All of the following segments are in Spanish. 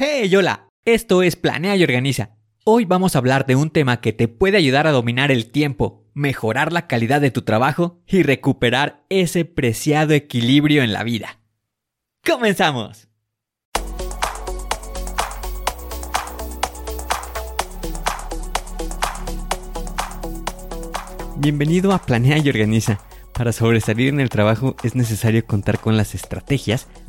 Hey, hola, esto es Planea y Organiza. Hoy vamos a hablar de un tema que te puede ayudar a dominar el tiempo, mejorar la calidad de tu trabajo y recuperar ese preciado equilibrio en la vida. ¡Comenzamos! Bienvenido a Planea y Organiza. Para sobresalir en el trabajo es necesario contar con las estrategias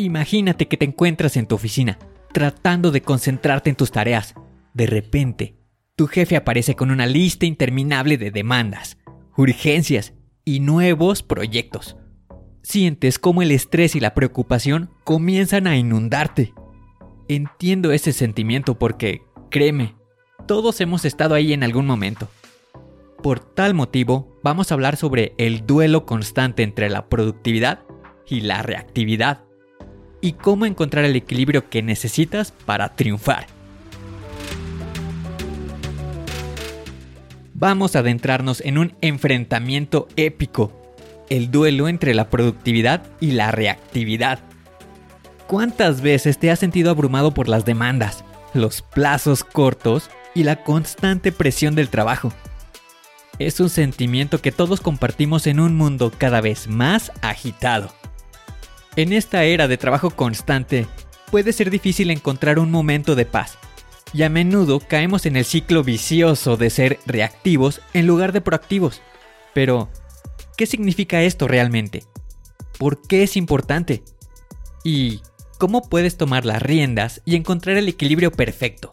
Imagínate que te encuentras en tu oficina, tratando de concentrarte en tus tareas. De repente, tu jefe aparece con una lista interminable de demandas, urgencias y nuevos proyectos. Sientes cómo el estrés y la preocupación comienzan a inundarte. Entiendo ese sentimiento porque, créeme, todos hemos estado ahí en algún momento. Por tal motivo, vamos a hablar sobre el duelo constante entre la productividad y la reactividad y cómo encontrar el equilibrio que necesitas para triunfar. Vamos a adentrarnos en un enfrentamiento épico, el duelo entre la productividad y la reactividad. ¿Cuántas veces te has sentido abrumado por las demandas, los plazos cortos y la constante presión del trabajo? Es un sentimiento que todos compartimos en un mundo cada vez más agitado. En esta era de trabajo constante, puede ser difícil encontrar un momento de paz, y a menudo caemos en el ciclo vicioso de ser reactivos en lugar de proactivos. Pero, ¿qué significa esto realmente? ¿Por qué es importante? ¿Y cómo puedes tomar las riendas y encontrar el equilibrio perfecto?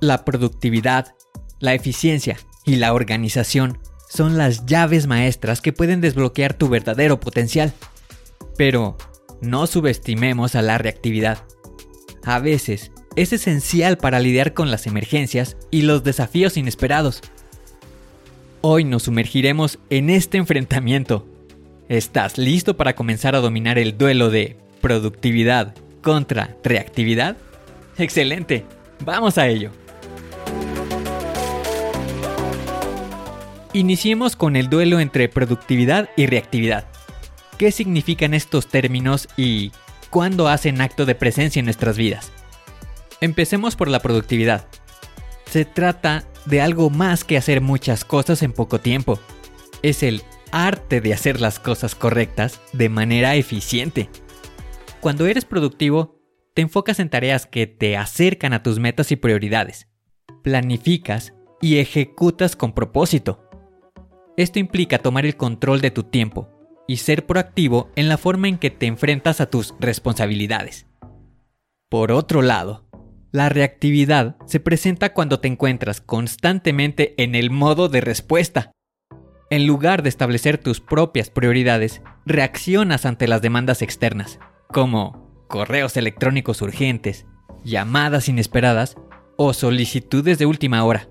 La productividad, la eficiencia y la organización son las llaves maestras que pueden desbloquear tu verdadero potencial. Pero no subestimemos a la reactividad. A veces es esencial para lidiar con las emergencias y los desafíos inesperados. Hoy nos sumergiremos en este enfrentamiento. ¿Estás listo para comenzar a dominar el duelo de productividad contra reactividad? Excelente, vamos a ello. Iniciemos con el duelo entre productividad y reactividad qué significan estos términos y cuándo hacen acto de presencia en nuestras vidas. Empecemos por la productividad. Se trata de algo más que hacer muchas cosas en poco tiempo. Es el arte de hacer las cosas correctas de manera eficiente. Cuando eres productivo, te enfocas en tareas que te acercan a tus metas y prioridades. Planificas y ejecutas con propósito. Esto implica tomar el control de tu tiempo, y ser proactivo en la forma en que te enfrentas a tus responsabilidades. Por otro lado, la reactividad se presenta cuando te encuentras constantemente en el modo de respuesta. En lugar de establecer tus propias prioridades, reaccionas ante las demandas externas, como correos electrónicos urgentes, llamadas inesperadas o solicitudes de última hora.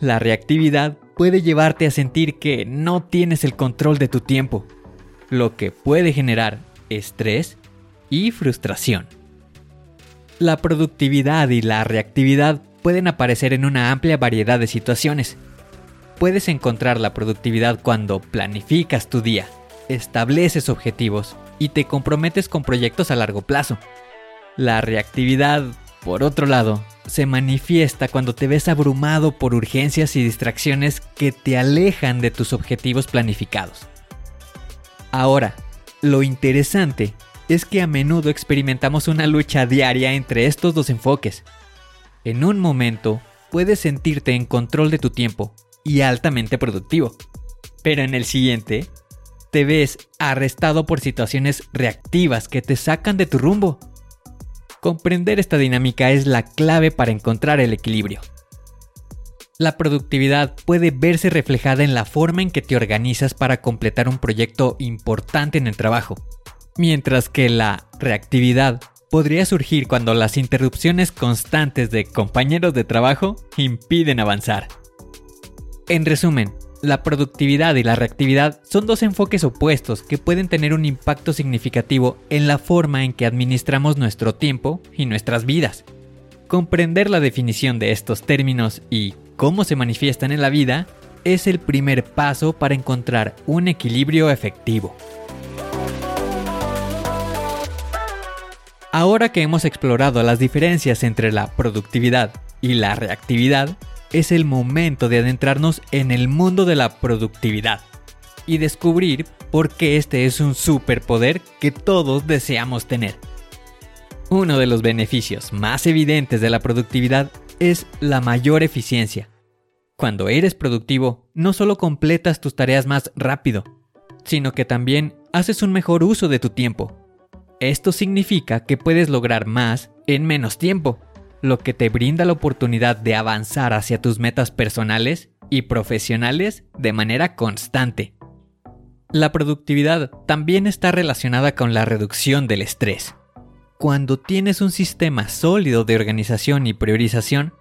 La reactividad puede llevarte a sentir que no tienes el control de tu tiempo, lo que puede generar estrés y frustración. La productividad y la reactividad pueden aparecer en una amplia variedad de situaciones. Puedes encontrar la productividad cuando planificas tu día, estableces objetivos y te comprometes con proyectos a largo plazo. La reactividad, por otro lado, se manifiesta cuando te ves abrumado por urgencias y distracciones que te alejan de tus objetivos planificados. Ahora, Lo interesante es que a menudo experimentamos una lucha diaria entre estos dos enfoques. En un momento puedes sentirte en control de tu tiempo y altamente productivo, pero en el siguiente te ves arrestado por situaciones reactivas que te sacan de tu rumbo. Comprender esta dinámica es la clave para encontrar el equilibrio. La productividad puede verse reflejada en la forma en que te organizas para completar un proyecto importante en el trabajo, mientras que la reactividad podría surgir cuando las interrupciones constantes de compañeros de trabajo impiden avanzar. En resumen, la productividad y la reactividad son dos enfoques opuestos que pueden tener un impacto significativo en la forma en que administramos nuestro tiempo y nuestras vidas. Comprender la definición de estos términos y cómo se manifiestan en la vida es el primer paso para encontrar un equilibrio efectivo. Ahora que hemos explorado las diferencias entre la productividad y la reactividad, es el momento de adentrarnos en el mundo de la productividad y descubrir por qué este es un superpoder que todos deseamos tener. Uno de los beneficios más evidentes de la productividad es la mayor eficiencia. Cuando eres productivo, no solo completas tus tareas más rápido, sino que también haces un mejor uso de tu tiempo. Esto significa que puedes lograr más en menos tiempo lo que te brinda la oportunidad de avanzar hacia tus metas personales y profesionales de manera constante. La productividad también está relacionada con la reducción del estrés. Cuando tienes un sistema sólido de organización y priorización,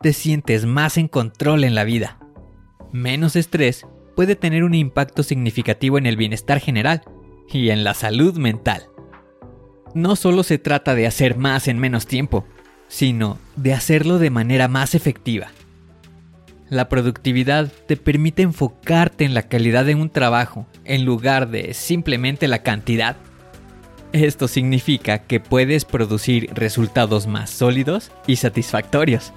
te sientes más en control en la vida. Menos estrés puede tener un impacto significativo en el bienestar general y en la salud mental. No solo se trata de hacer más en menos tiempo, sino de hacerlo de manera más efectiva. La productividad te permite enfocarte en la calidad de un trabajo en lugar de simplemente la cantidad. Esto significa que puedes producir resultados más sólidos y satisfactorios.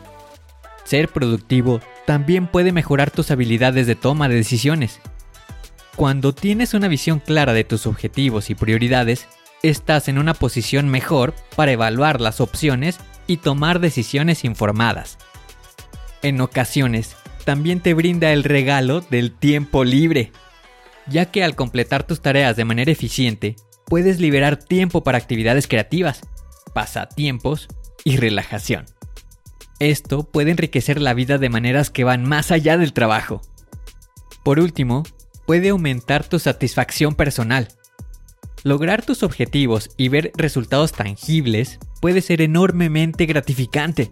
Ser productivo también puede mejorar tus habilidades de toma de decisiones. Cuando tienes una visión clara de tus objetivos y prioridades, estás en una posición mejor para evaluar las opciones y tomar decisiones informadas. En ocasiones, también te brinda el regalo del tiempo libre, ya que al completar tus tareas de manera eficiente, puedes liberar tiempo para actividades creativas, pasatiempos y relajación. Esto puede enriquecer la vida de maneras que van más allá del trabajo. Por último, puede aumentar tu satisfacción personal, Lograr tus objetivos y ver resultados tangibles puede ser enormemente gratificante.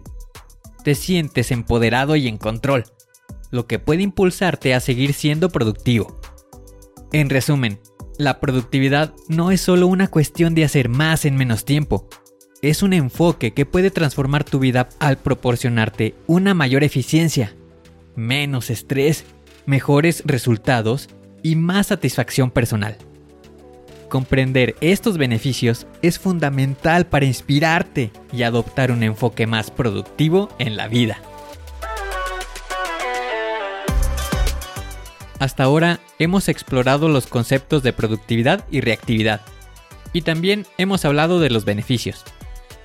Te sientes empoderado y en control, lo que puede impulsarte a seguir siendo productivo. En resumen, la productividad no es solo una cuestión de hacer más en menos tiempo, es un enfoque que puede transformar tu vida al proporcionarte una mayor eficiencia, menos estrés, mejores resultados y más satisfacción personal. Comprender estos beneficios es fundamental para inspirarte y adoptar un enfoque más productivo en la vida. Hasta ahora hemos explorado los conceptos de productividad y reactividad, y también hemos hablado de los beneficios.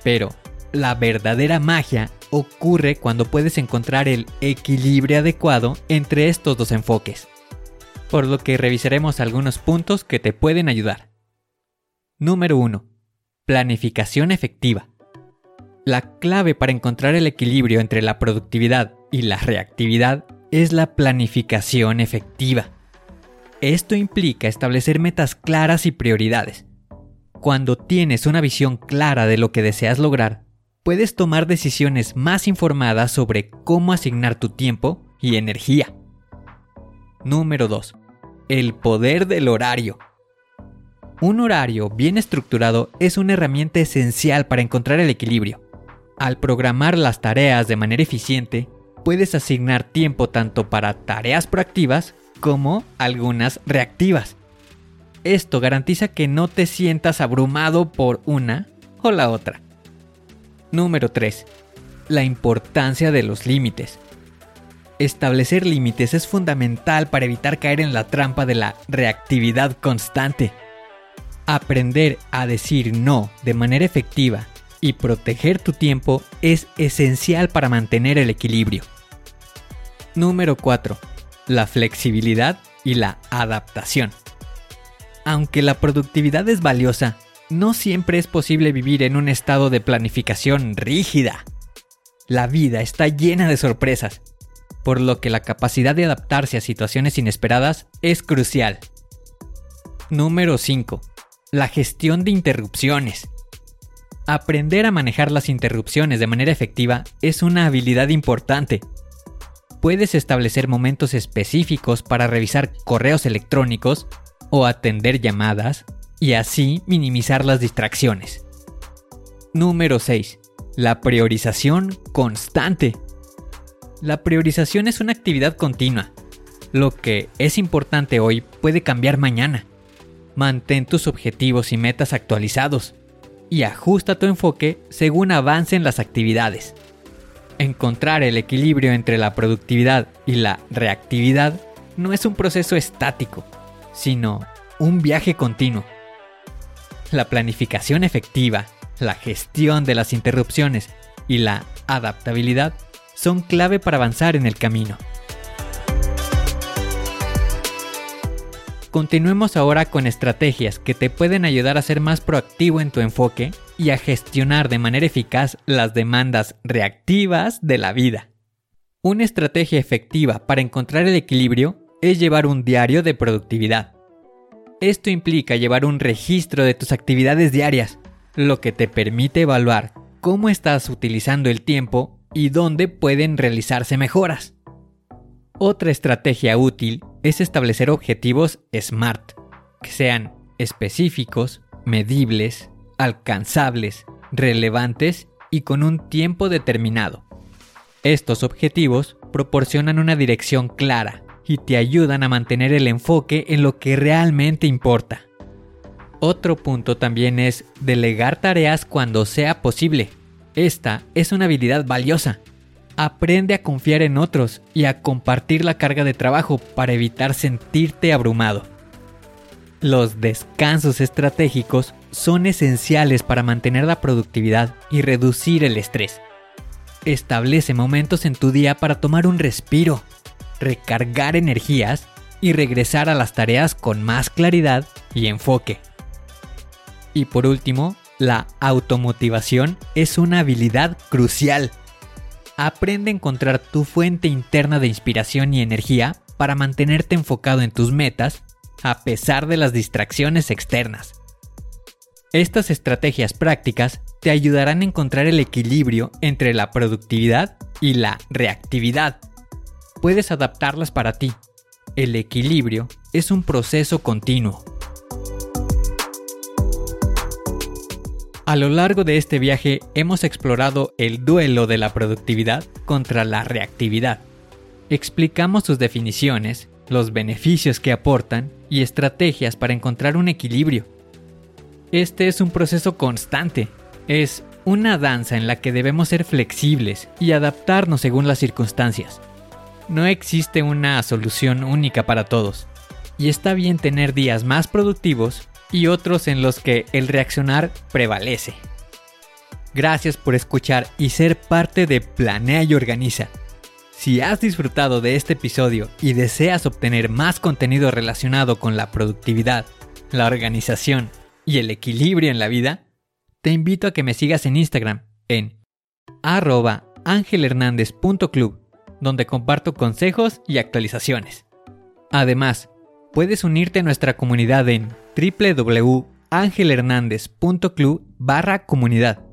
Pero la verdadera magia ocurre cuando puedes encontrar el equilibrio adecuado entre estos dos enfoques, por lo que revisaremos algunos puntos que te pueden ayudar. Número 1. Planificación efectiva. La clave para encontrar el equilibrio entre la productividad y la reactividad es la planificación efectiva. Esto implica establecer metas claras y prioridades. Cuando tienes una visión clara de lo que deseas lograr, puedes tomar decisiones más informadas sobre cómo asignar tu tiempo y energía. Número 2. El poder del horario. Un horario bien estructurado es una herramienta esencial para encontrar el equilibrio. Al programar las tareas de manera eficiente, puedes asignar tiempo tanto para tareas proactivas como algunas reactivas. Esto garantiza que no te sientas abrumado por una o la otra. Número 3. La importancia de los límites. Establecer límites es fundamental para evitar caer en la trampa de la reactividad constante. Aprender a decir no de manera efectiva y proteger tu tiempo es esencial para mantener el equilibrio. Número 4. La flexibilidad y la adaptación. Aunque la productividad es valiosa, no siempre es posible vivir en un estado de planificación rígida. La vida está llena de sorpresas, por lo que la capacidad de adaptarse a situaciones inesperadas es crucial. Número 5. La gestión de interrupciones. Aprender a manejar las interrupciones de manera efectiva es una habilidad importante. Puedes establecer momentos específicos para revisar correos electrónicos o atender llamadas y así minimizar las distracciones. Número 6. La priorización constante. La priorización es una actividad continua. Lo que es importante hoy puede cambiar mañana. Mantén tus objetivos y metas actualizados y ajusta tu enfoque según avancen las actividades. Encontrar el equilibrio entre la productividad y la reactividad no es un proceso estático, sino un viaje continuo. La planificación efectiva, la gestión de las interrupciones y la adaptabilidad son clave para avanzar en el camino. Continuemos ahora con estrategias que te pueden ayudar a ser más proactivo en tu enfoque y a gestionar de manera eficaz las demandas reactivas de la vida. Una estrategia efectiva para encontrar el equilibrio es llevar un diario de productividad. Esto implica llevar un registro de tus actividades diarias, lo que te permite evaluar cómo estás utilizando el tiempo y dónde pueden realizarse mejoras. Otra estrategia útil es establecer objetivos SMART, que sean específicos, medibles, alcanzables, relevantes y con un tiempo determinado. Estos objetivos proporcionan una dirección clara y te ayudan a mantener el enfoque en lo que realmente importa. Otro punto también es delegar tareas cuando sea posible. Esta es una habilidad valiosa. Aprende a confiar en otros y a compartir la carga de trabajo para evitar sentirte abrumado. Los descansos estratégicos son esenciales para mantener la productividad y reducir el estrés. Establece momentos en tu día para tomar un respiro, recargar energías y regresar a las tareas con más claridad y enfoque. Y por último, la automotivación es una habilidad crucial. Aprende a encontrar tu fuente interna de inspiración y energía para mantenerte enfocado en tus metas a pesar de las distracciones externas. Estas estrategias prácticas te ayudarán a encontrar el equilibrio entre la productividad y la reactividad puedes adaptarlas para ti. El equilibrio es un proceso continuo. A lo largo de este viaje hemos explorado el duelo de la productividad contra la reactividad. Explicamos sus definiciones, los beneficios que aportan y estrategias para encontrar un equilibrio. Este es un proceso constante, es una danza en la que debemos ser flexibles y adaptarnos según las circunstancias. No existe una solución única para todos, y está bien tener días más productivos y otros en los que el reaccionar prevalece. Gracias por escuchar y ser parte de Planea y Organiza. Si has disfrutado de este episodio y deseas obtener más contenido relacionado con la productividad, la organización y el equilibrio en la vida, te invito a que me sigas en Instagram en arroba angelhernandez.club donde comparto consejos y actualizaciones. Además, puedes unirte a nuestra comunidad en www.angelhernandez.club barra comunidad,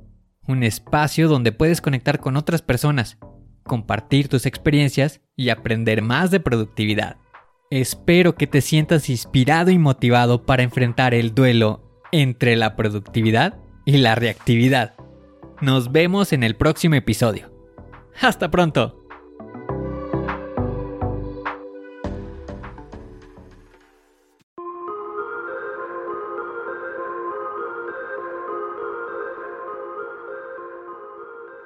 un espacio donde puedes conectar con otras personas, compartir tus experiencias y aprender más de productividad. Espero que te sientas inspirado y motivado para enfrentar el duelo entre la productividad y la reactividad. Nos vemos en el próximo episodio. Hasta pronto.